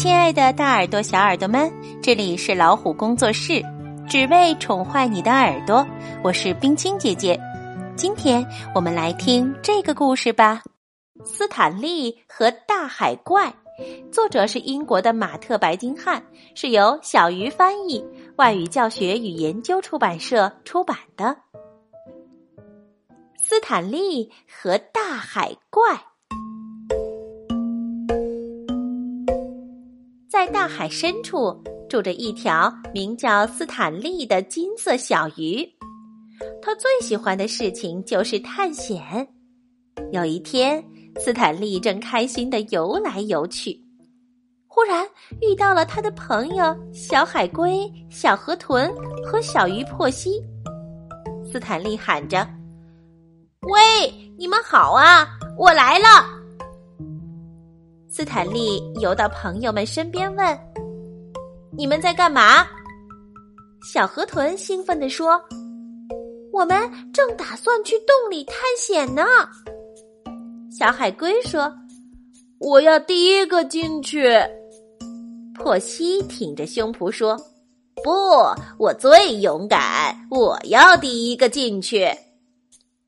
亲爱的，大耳朵、小耳朵们，这里是老虎工作室，只为宠坏你的耳朵。我是冰清姐姐，今天我们来听这个故事吧。斯坦利和大海怪，作者是英国的马特·白金汉，是由小鱼翻译，外语教学与研究出版社出版的。斯坦利和大海怪。在大海深处住着一条名叫斯坦利的金色小鱼，他最喜欢的事情就是探险。有一天，斯坦利正开心的游来游去，忽然遇到了他的朋友小海龟、小河豚和小鱼珀西。斯坦利喊着：“喂，你们好啊，我来了！”斯坦利游到朋友们身边，问：“你们在干嘛？”小河豚兴奋地说：“我们正打算去洞里探险呢。”小海龟说：“我要第一个进去。”珀西挺着胸脯说：“不，我最勇敢，我要第一个进去。”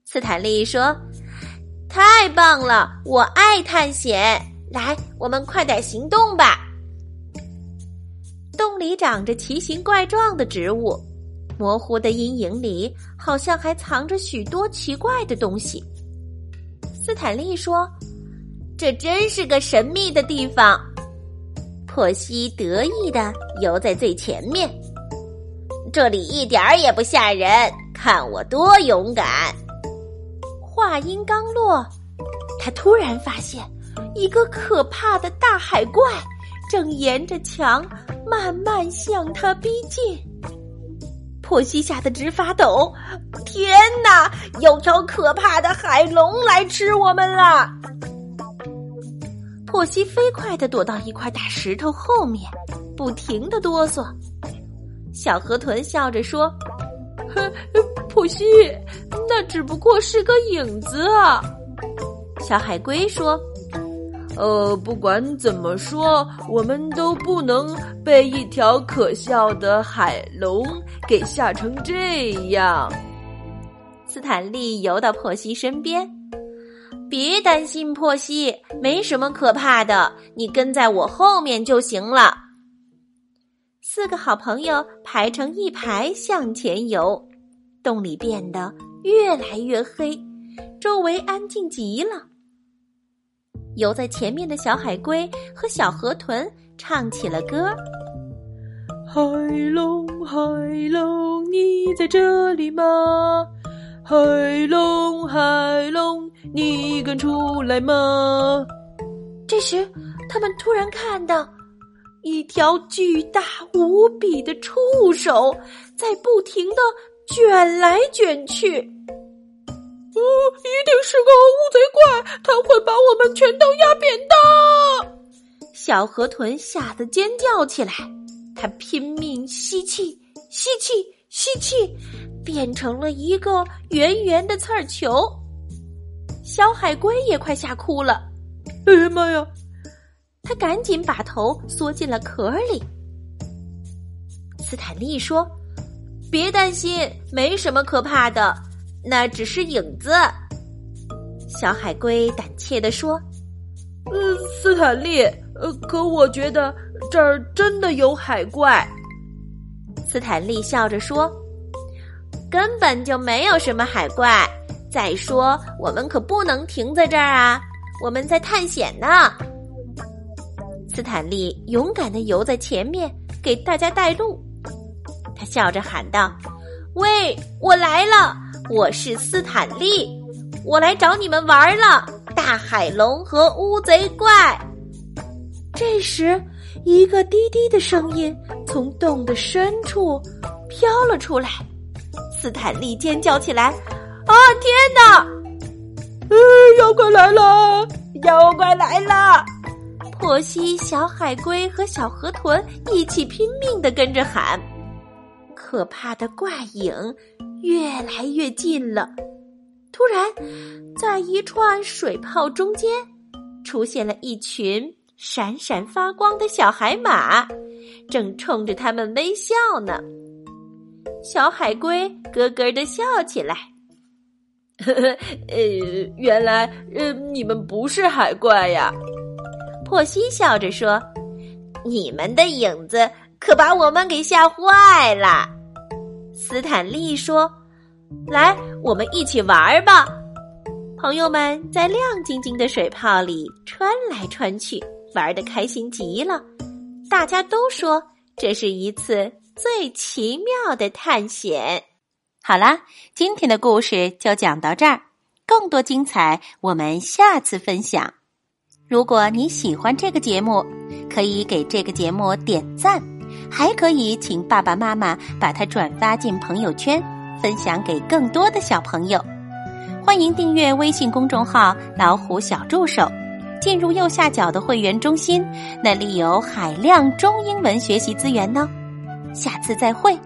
斯坦利说：“太棒了，我爱探险。”来，我们快点行动吧！洞里长着奇形怪状的植物，模糊的阴影里好像还藏着许多奇怪的东西。斯坦利说：“这真是个神秘的地方。”珀西得意的游在最前面，这里一点儿也不吓人，看我多勇敢！话音刚落，他突然发现。一个可怕的大海怪正沿着墙慢慢向他逼近，珀西吓得直发抖。天哪，有条可怕的海龙来吃我们了！珀西飞快的躲到一块大石头后面，不停的哆嗦。小河豚笑着说：“呵，珀西，那只不过是个影子。”小海龟说。呃，不管怎么说，我们都不能被一条可笑的海龙给吓成这样。斯坦利游到珀西身边，别担心，珀西，没什么可怕的，你跟在我后面就行了。四个好朋友排成一排向前游，洞里变得越来越黑，周围安静极了。游在前面的小海龟和小河豚唱起了歌：“海龙，海龙，你在这里吗？海龙，海龙，你敢出来吗？”这时，他们突然看到一条巨大无比的触手在不停的卷来卷去。哦，一定是个乌贼怪，它会把我们全都压扁的！小河豚吓得尖叫起来，它拼命吸气，吸气，吸气，变成了一个圆圆的刺儿球。小海龟也快吓哭了，哎呀妈呀！他赶紧把头缩进了壳里。斯坦利说：“别担心，没什么可怕的。”那只是影子，小海龟胆怯地说：“呃，斯坦利，呃，可我觉得这儿真的有海怪。”斯坦利笑着说：“根本就没有什么海怪。再说，我们可不能停在这儿啊，我们在探险呢。”斯坦利勇敢的游在前面，给大家带路。他笑着喊道：“喂，我来了！”我是斯坦利，我来找你们玩了。大海龙和乌贼怪。这时，一个低低的声音从洞的深处飘了出来。斯坦利尖叫起来：“啊，天哪！呃，妖怪来了！妖怪来了！”珀西、小海龟和小河豚一起拼命的跟着喊。可怕的怪影。越来越近了，突然，在一串水泡中间，出现了一群闪闪发光的小海马，正冲着他们微笑呢。小海龟咯咯的笑起来。呵呵，呃，原来呃你们不是海怪呀。珀西笑着说：“你们的影子可把我们给吓坏了。”斯坦利说：“来，我们一起玩吧。”朋友们在亮晶晶的水泡里穿来穿去，玩的开心极了。大家都说这是一次最奇妙的探险。好啦，今天的故事就讲到这儿，更多精彩我们下次分享。如果你喜欢这个节目，可以给这个节目点赞，还可以请爸爸妈妈把它转发进朋友圈，分享给更多的小朋友。欢迎订阅微信公众号“老虎小助手”，进入右下角的会员中心，那里有海量中英文学习资源呢。下次再会。